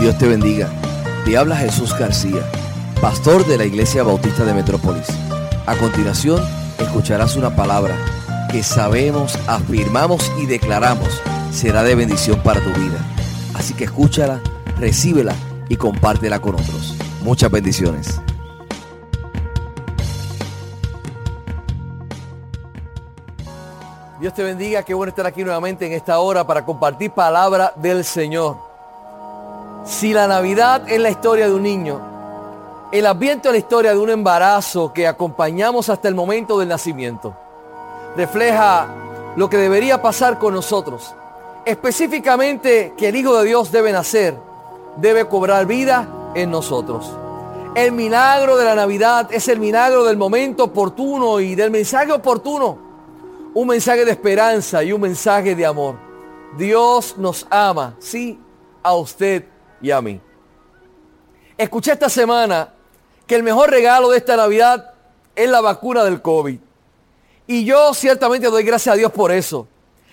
Dios te bendiga. Te habla Jesús García, pastor de la Iglesia Bautista de Metrópolis. A continuación, escucharás una palabra que sabemos, afirmamos y declaramos será de bendición para tu vida. Así que escúchala, recíbela y compártela con otros. Muchas bendiciones. Dios te bendiga, qué bueno estar aquí nuevamente en esta hora para compartir palabra del Señor. Si la Navidad es la historia de un niño, el Adviento es la historia de un embarazo que acompañamos hasta el momento del nacimiento. Refleja lo que debería pasar con nosotros. Específicamente que el Hijo de Dios debe nacer, debe cobrar vida en nosotros. El milagro de la Navidad es el milagro del momento oportuno y del mensaje oportuno un mensaje de esperanza y un mensaje de amor. Dios nos ama, sí, a usted y a mí. Escuché esta semana que el mejor regalo de esta Navidad es la vacuna del COVID. Y yo ciertamente doy gracias a Dios por eso.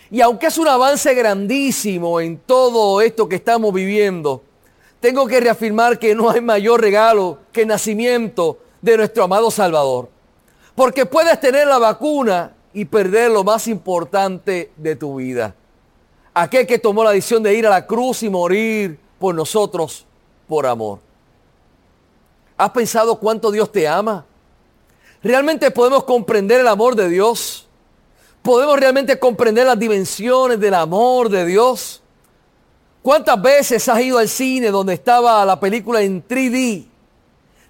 Y aunque es un avance grandísimo en todo esto que estamos viviendo, tengo que reafirmar que no hay mayor regalo que el nacimiento de nuestro amado Salvador. Porque puedes tener la vacuna y perder lo más importante de tu vida. Aquel que tomó la decisión de ir a la cruz y morir por nosotros por amor. ¿Has pensado cuánto Dios te ama? ¿Realmente podemos comprender el amor de Dios? ¿Podemos realmente comprender las dimensiones del amor de Dios? ¿Cuántas veces has ido al cine donde estaba la película en 3D?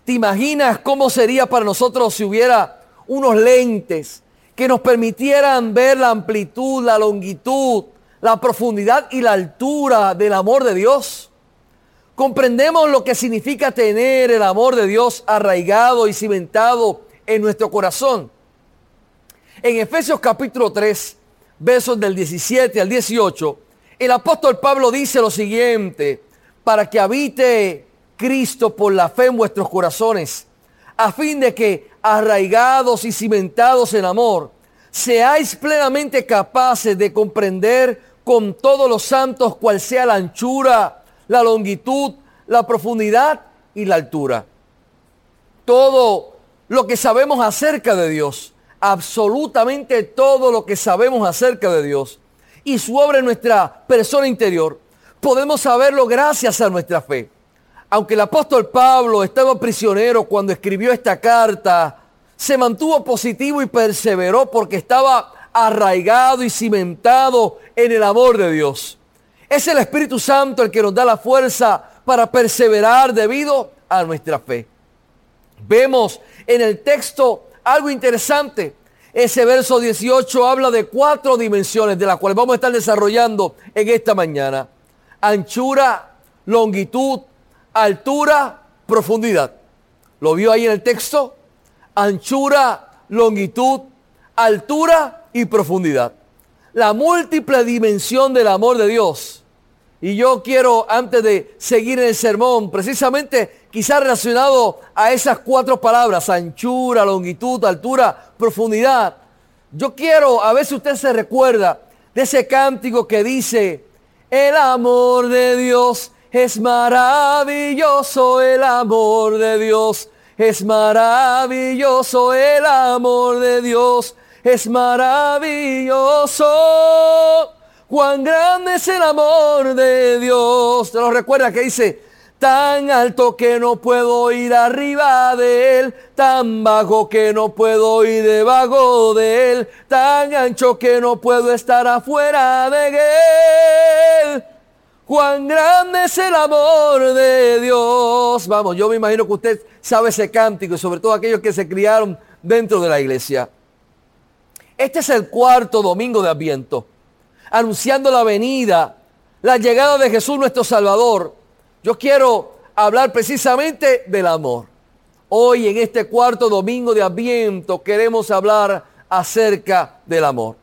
¿Te imaginas cómo sería para nosotros si hubiera unos lentes que nos permitieran ver la amplitud, la longitud, la profundidad y la altura del amor de Dios. Comprendemos lo que significa tener el amor de Dios arraigado y cimentado en nuestro corazón. En Efesios capítulo 3, versos del 17 al 18, el apóstol Pablo dice lo siguiente, para que habite Cristo por la fe en vuestros corazones, a fin de que arraigados y cimentados en amor, seáis plenamente capaces de comprender con todos los santos cual sea la anchura, la longitud, la profundidad y la altura. Todo lo que sabemos acerca de Dios, absolutamente todo lo que sabemos acerca de Dios y su obra en nuestra persona interior, podemos saberlo gracias a nuestra fe. Aunque el apóstol Pablo estaba prisionero cuando escribió esta carta, se mantuvo positivo y perseveró porque estaba arraigado y cimentado en el amor de Dios. Es el Espíritu Santo el que nos da la fuerza para perseverar debido a nuestra fe. Vemos en el texto algo interesante. Ese verso 18 habla de cuatro dimensiones de las cuales vamos a estar desarrollando en esta mañana. Anchura, longitud, altura, profundidad. ¿Lo vio ahí en el texto? Anchura, longitud, altura y profundidad. La múltiple dimensión del amor de Dios. Y yo quiero, antes de seguir el sermón, precisamente quizás relacionado a esas cuatro palabras, anchura, longitud, altura, profundidad, yo quiero, a ver si usted se recuerda de ese cántico que dice, el amor de Dios es maravilloso el amor de Dios. Es maravilloso el amor de Dios. Es maravilloso. Cuán grande es el amor de Dios. ¿Te lo recuerda que dice? Tan alto que no puedo ir arriba de él, tan bajo que no puedo ir debajo de él, tan ancho que no puedo estar afuera de él. Cuán grande es el amor de Dios. Vamos, yo me imagino que usted sabe ese cántico y sobre todo aquellos que se criaron dentro de la iglesia. Este es el cuarto domingo de Adviento, anunciando la venida, la llegada de Jesús nuestro Salvador. Yo quiero hablar precisamente del amor. Hoy en este cuarto domingo de Adviento queremos hablar acerca del amor.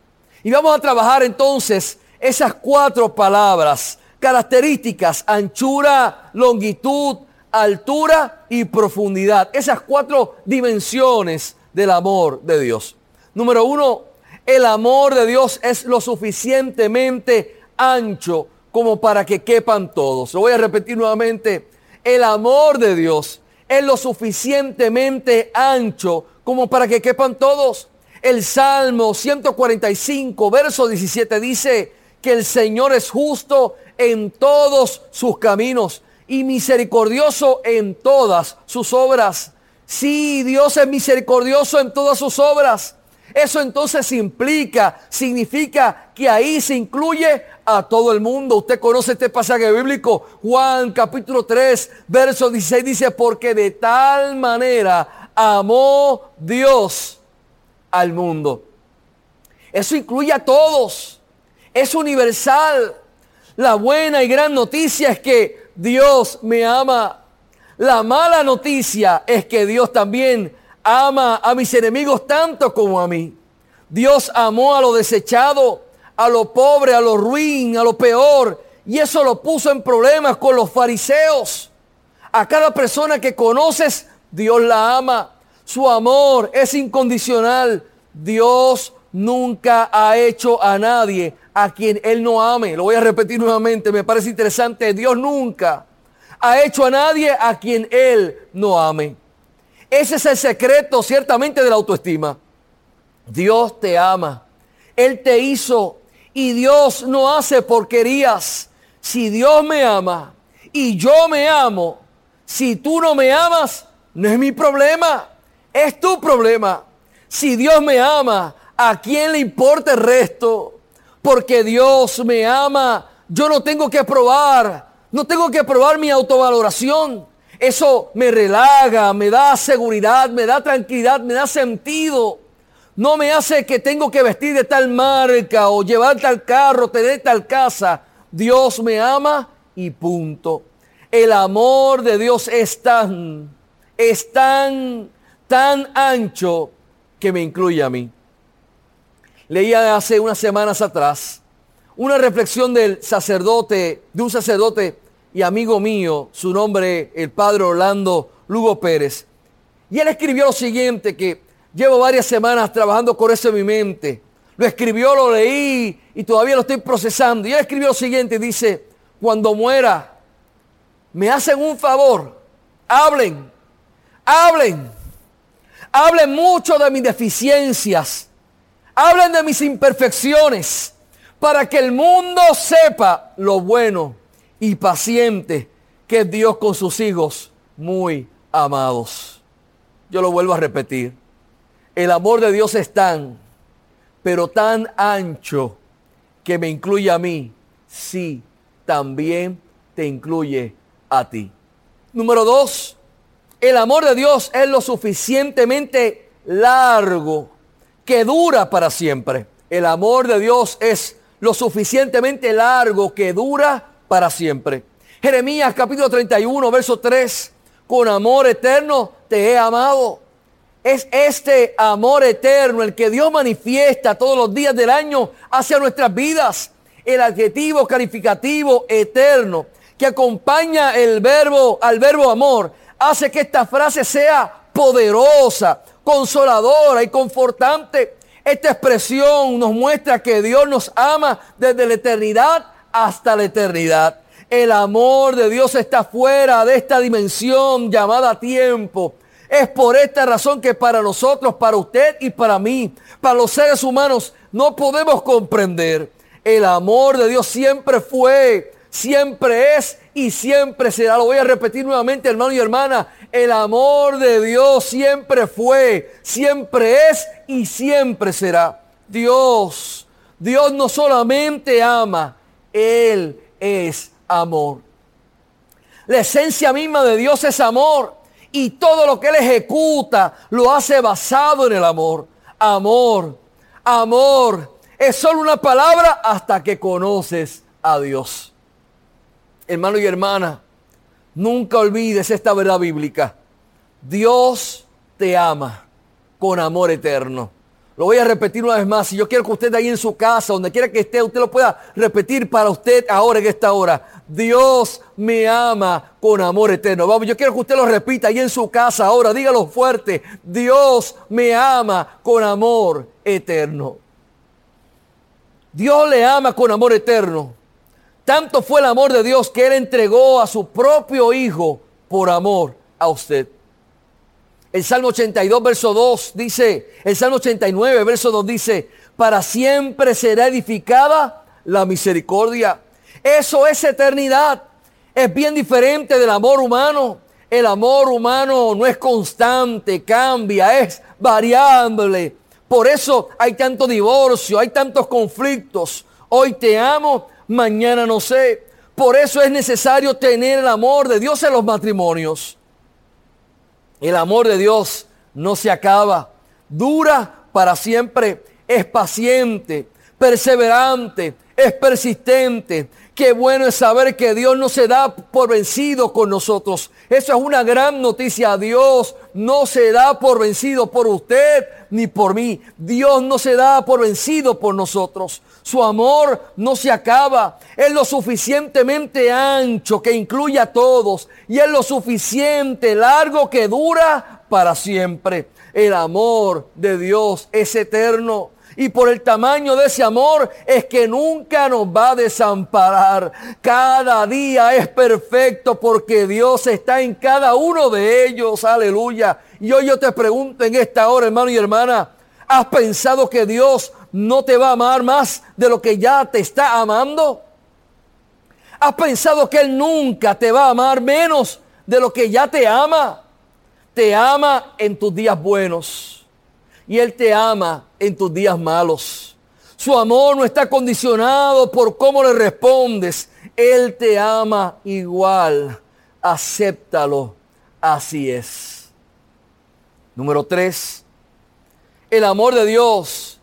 Y vamos a trabajar entonces esas cuatro palabras características, anchura, longitud, altura y profundidad. Esas cuatro dimensiones del amor de Dios. Número uno, el amor de Dios es lo suficientemente ancho como para que quepan todos. Lo voy a repetir nuevamente. El amor de Dios es lo suficientemente ancho como para que quepan todos. El Salmo 145, verso 17 dice que el Señor es justo en todos sus caminos y misericordioso en todas sus obras. Sí, Dios es misericordioso en todas sus obras. Eso entonces implica, significa que ahí se incluye a todo el mundo. Usted conoce este pasaje bíblico, Juan capítulo 3, verso 16 dice, porque de tal manera amó Dios al mundo. Eso incluye a todos. Es universal. La buena y gran noticia es que Dios me ama. La mala noticia es que Dios también ama a mis enemigos tanto como a mí. Dios amó a lo desechado, a lo pobre, a lo ruin, a lo peor. Y eso lo puso en problemas con los fariseos. A cada persona que conoces, Dios la ama. Su amor es incondicional. Dios nunca ha hecho a nadie a quien Él no ame. Lo voy a repetir nuevamente, me parece interesante. Dios nunca ha hecho a nadie a quien Él no ame. Ese es el secreto ciertamente de la autoestima. Dios te ama. Él te hizo y Dios no hace porquerías. Si Dios me ama y yo me amo, si tú no me amas, no es mi problema, es tu problema. Si Dios me ama, ¿a quién le importa el resto? porque Dios me ama, yo no tengo que probar, no tengo que probar mi autovaloración. Eso me relaga, me da seguridad, me da tranquilidad, me da sentido. No me hace que tengo que vestir de tal marca o llevar tal carro, tener tal casa. Dios me ama y punto. El amor de Dios es tan, es tan, tan ancho que me incluye a mí. Leía hace unas semanas atrás una reflexión del sacerdote, de un sacerdote y amigo mío, su nombre el padre Orlando Lugo Pérez. Y él escribió lo siguiente, que llevo varias semanas trabajando con eso en mi mente. Lo escribió, lo leí y todavía lo estoy procesando. Y él escribió lo siguiente, dice, cuando muera, me hacen un favor, hablen, hablen, hablen mucho de mis deficiencias Hablen de mis imperfecciones para que el mundo sepa lo bueno y paciente que es Dios con sus hijos muy amados. Yo lo vuelvo a repetir. El amor de Dios es tan, pero tan ancho que me incluye a mí. Sí, también te incluye a ti. Número dos, el amor de Dios es lo suficientemente largo que dura para siempre. El amor de Dios es lo suficientemente largo que dura para siempre. Jeremías capítulo 31, verso 3. Con amor eterno te he amado. Es este amor eterno el que Dios manifiesta todos los días del año hacia nuestras vidas. El adjetivo calificativo eterno que acompaña el verbo al verbo amor hace que esta frase sea poderosa, consoladora y confortante. Esta expresión nos muestra que Dios nos ama desde la eternidad hasta la eternidad. El amor de Dios está fuera de esta dimensión llamada tiempo. Es por esta razón que para nosotros, para usted y para mí, para los seres humanos, no podemos comprender. El amor de Dios siempre fue, siempre es y siempre será. Lo voy a repetir nuevamente, hermano y hermana. El amor de Dios siempre fue, siempre es y siempre será. Dios, Dios no solamente ama, Él es amor. La esencia misma de Dios es amor y todo lo que Él ejecuta lo hace basado en el amor. Amor, amor. Es solo una palabra hasta que conoces a Dios. Hermano y hermana, Nunca olvides esta verdad bíblica. Dios te ama con amor eterno. Lo voy a repetir una vez más. Si yo quiero que usted ahí en su casa, donde quiera que esté, usted lo pueda repetir para usted ahora en esta hora. Dios me ama con amor eterno. Vamos, yo quiero que usted lo repita ahí en su casa ahora. Dígalo fuerte. Dios me ama con amor eterno. Dios le ama con amor eterno. Tanto fue el amor de Dios que Él entregó a su propio Hijo por amor a usted. El Salmo 82, verso 2 dice, el Salmo 89, verso 2 dice, para siempre será edificada la misericordia. Eso es eternidad. Es bien diferente del amor humano. El amor humano no es constante, cambia, es variable. Por eso hay tanto divorcio, hay tantos conflictos. Hoy te amo, mañana no sé. Por eso es necesario tener el amor de Dios en los matrimonios. El amor de Dios no se acaba, dura para siempre, es paciente, perseverante, es persistente. Qué bueno es saber que Dios no se da por vencido con nosotros. Eso es una gran noticia. Dios no se da por vencido por usted ni por mí. Dios no se da por vencido por nosotros. Su amor no se acaba. Es lo suficientemente ancho que incluye a todos. Y es lo suficiente largo que dura para siempre. El amor de Dios es eterno. Y por el tamaño de ese amor es que nunca nos va a desamparar. Cada día es perfecto porque Dios está en cada uno de ellos. Aleluya. Y hoy yo te pregunto en esta hora, hermano y hermana, ¿has pensado que Dios no te va a amar más de lo que ya te está amando? ¿Has pensado que Él nunca te va a amar menos de lo que ya te ama? Te ama en tus días buenos y Él te ama en tus días malos. Su amor no está condicionado por cómo le respondes. Él te ama igual. Acéptalo. Así es. Número tres. El amor de Dios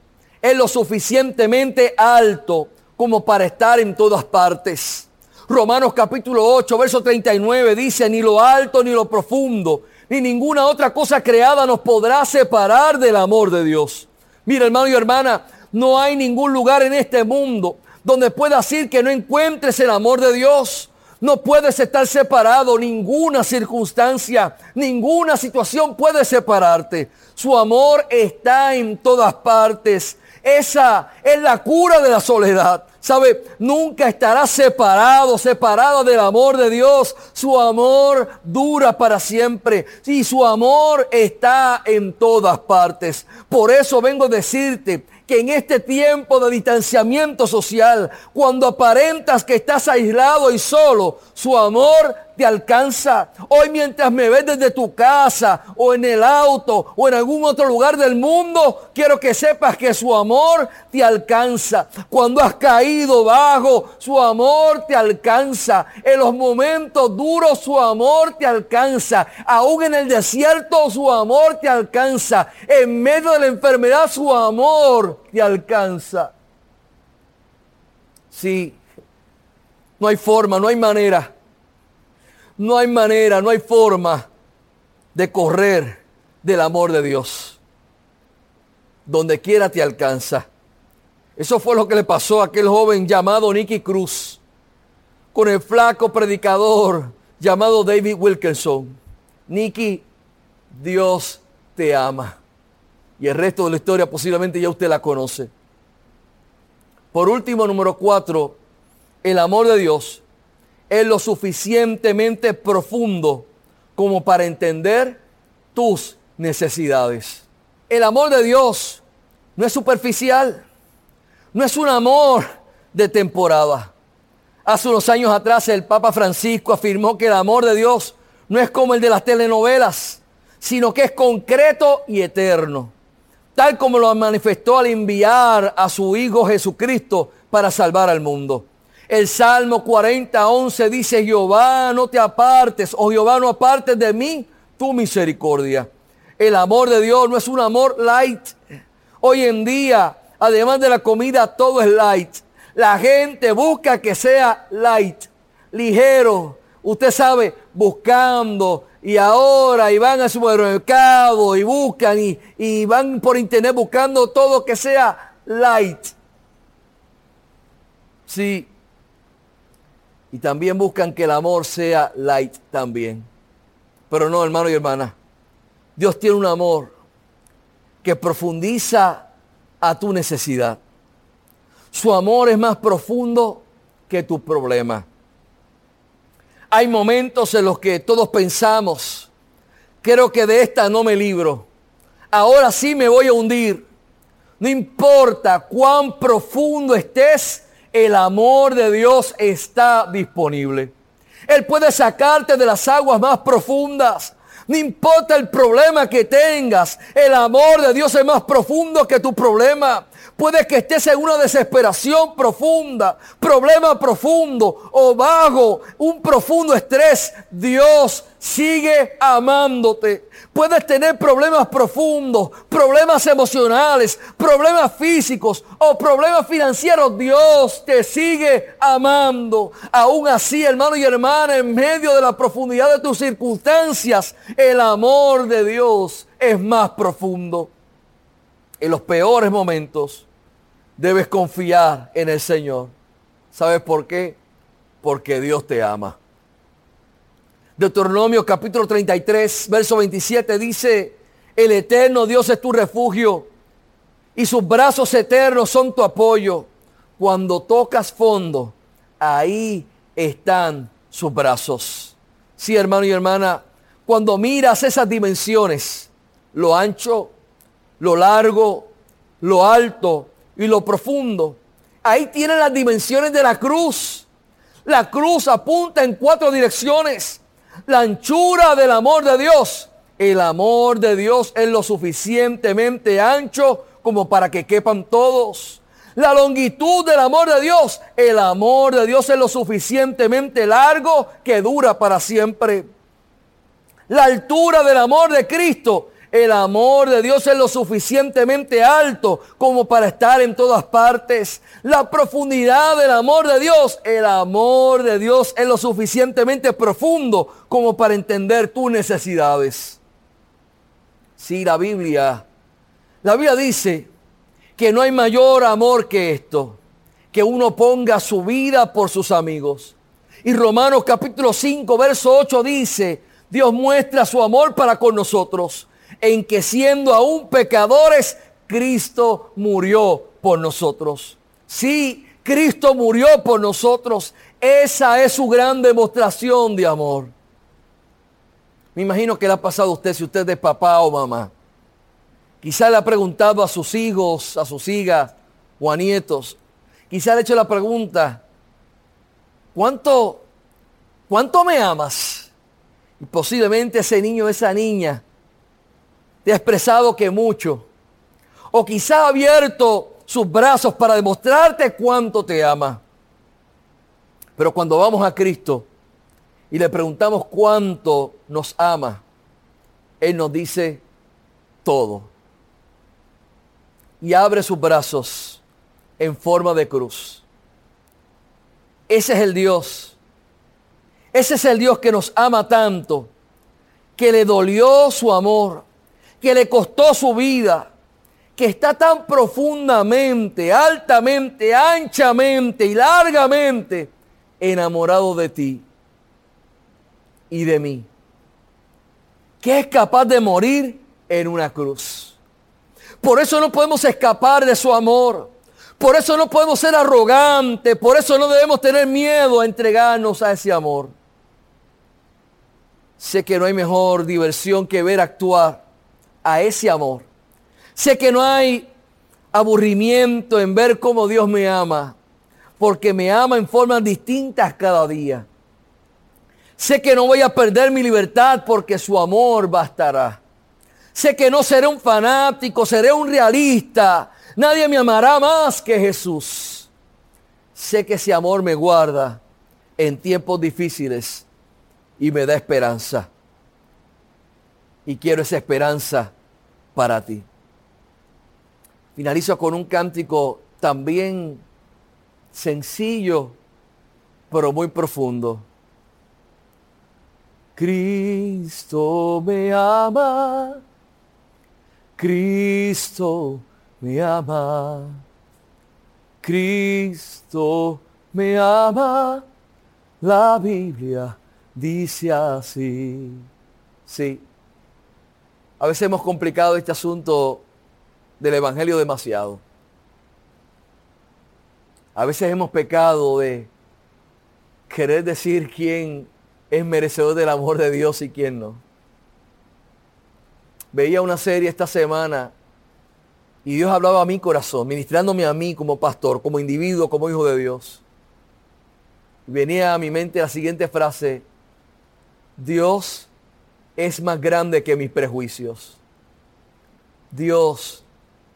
es lo suficientemente alto como para estar en todas partes. Romanos capítulo 8, verso 39 dice, ni lo alto ni lo profundo, ni ninguna otra cosa creada nos podrá separar del amor de Dios. Mira, hermano y hermana, no hay ningún lugar en este mundo donde puedas ir que no encuentres el amor de Dios. No puedes estar separado, ninguna circunstancia, ninguna situación puede separarte. Su amor está en todas partes. Esa es la cura de la soledad. ¿Sabe? Nunca estará separado, separado del amor de Dios. Su amor dura para siempre. Y su amor está en todas partes. Por eso vengo a decirte que en este tiempo de distanciamiento social, cuando aparentas que estás aislado y solo, su amor te alcanza. Hoy mientras me ves desde tu casa o en el auto o en algún otro lugar del mundo, quiero que sepas que su amor te alcanza. Cuando has caído bajo, su amor te alcanza. En los momentos duros, su amor te alcanza. Aún en el desierto, su amor te alcanza. En medio de la enfermedad, su amor te alcanza. Sí, no hay forma, no hay manera no hay manera, no hay forma de correr del amor de Dios. Donde quiera te alcanza. Eso fue lo que le pasó a aquel joven llamado Nicky Cruz con el flaco predicador llamado David Wilkinson. Nicky, Dios te ama. Y el resto de la historia posiblemente ya usted la conoce. Por último, número cuatro, el amor de Dios es lo suficientemente profundo como para entender tus necesidades. El amor de Dios no es superficial, no es un amor de temporada. Hace unos años atrás el Papa Francisco afirmó que el amor de Dios no es como el de las telenovelas, sino que es concreto y eterno, tal como lo manifestó al enviar a su Hijo Jesucristo para salvar al mundo. El Salmo 40, 11 dice, Jehová, no te apartes, o Jehová, no apartes de mí tu misericordia. El amor de Dios no es un amor light. Hoy en día, además de la comida, todo es light. La gente busca que sea light, ligero. Usted sabe, buscando y ahora y van al supermercado y buscan y, y van por internet buscando todo que sea light. Sí, y también buscan que el amor sea light también. Pero no, hermano y hermana. Dios tiene un amor que profundiza a tu necesidad. Su amor es más profundo que tu problema. Hay momentos en los que todos pensamos, creo que de esta no me libro. Ahora sí me voy a hundir. No importa cuán profundo estés, el amor de Dios está disponible. Él puede sacarte de las aguas más profundas. No importa el problema que tengas, el amor de Dios es más profundo que tu problema. Puede que estés en una desesperación profunda, problema profundo o vago, un profundo estrés. Dios sigue amándote. Puedes tener problemas profundos, problemas emocionales, problemas físicos o problemas financieros. Dios te sigue amando. Aún así, hermano y hermana, en medio de la profundidad de tus circunstancias, el amor de Dios es más profundo. En los peores momentos debes confiar en el Señor. ¿Sabes por qué? Porque Dios te ama. Deuteronomio capítulo 33, verso 27 dice, el eterno Dios es tu refugio y sus brazos eternos son tu apoyo. Cuando tocas fondo, ahí están sus brazos. Sí, hermano y hermana, cuando miras esas dimensiones, lo ancho, lo largo, lo alto y lo profundo, ahí tienen las dimensiones de la cruz. La cruz apunta en cuatro direcciones la anchura del amor de Dios. El amor de Dios es lo suficientemente ancho como para que quepan todos. La longitud del amor de Dios. El amor de Dios es lo suficientemente largo que dura para siempre. La altura del amor de Cristo el amor de Dios es lo suficientemente alto como para estar en todas partes. La profundidad del amor de Dios, el amor de Dios es lo suficientemente profundo como para entender tus necesidades. Sí, la Biblia, la Biblia dice que no hay mayor amor que esto, que uno ponga su vida por sus amigos. Y Romanos capítulo 5, verso 8 dice, Dios muestra su amor para con nosotros en que siendo aún pecadores, Cristo murió por nosotros. Sí, Cristo murió por nosotros. Esa es su gran demostración de amor. Me imagino que le ha pasado a usted si usted es papá o mamá. Quizá le ha preguntado a sus hijos, a sus hijas o a nietos. Quizá le ha hecho la pregunta, ¿cuánto, cuánto me amas? Y posiblemente ese niño, esa niña, te ha expresado que mucho. O quizá ha abierto sus brazos para demostrarte cuánto te ama. Pero cuando vamos a Cristo y le preguntamos cuánto nos ama, Él nos dice todo. Y abre sus brazos en forma de cruz. Ese es el Dios. Ese es el Dios que nos ama tanto, que le dolió su amor que le costó su vida, que está tan profundamente, altamente, anchamente y largamente enamorado de ti y de mí, que es capaz de morir en una cruz. Por eso no podemos escapar de su amor. Por eso no podemos ser arrogantes. Por eso no debemos tener miedo a entregarnos a ese amor. Sé que no hay mejor diversión que ver actuar a ese amor. Sé que no hay aburrimiento en ver cómo Dios me ama, porque me ama en formas distintas cada día. Sé que no voy a perder mi libertad porque su amor bastará. Sé que no seré un fanático, seré un realista. Nadie me amará más que Jesús. Sé que ese amor me guarda en tiempos difíciles y me da esperanza y quiero esa esperanza para ti. Finalizo con un cántico también sencillo, pero muy profundo. Cristo me ama, Cristo me ama, Cristo me ama, la Biblia dice así. Sí, a veces hemos complicado este asunto del Evangelio demasiado. A veces hemos pecado de querer decir quién es merecedor del amor de Dios y quién no. Veía una serie esta semana y Dios hablaba a mi corazón, ministrándome a mí como pastor, como individuo, como hijo de Dios. venía a mi mente la siguiente frase, Dios es más grande que mis prejuicios. Dios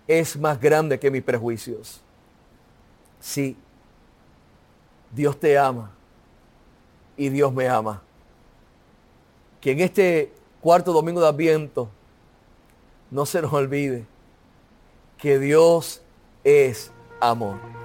es más grande que mis prejuicios. Sí, Dios te ama y Dios me ama. Que en este cuarto domingo de Adviento no se nos olvide que Dios es amor.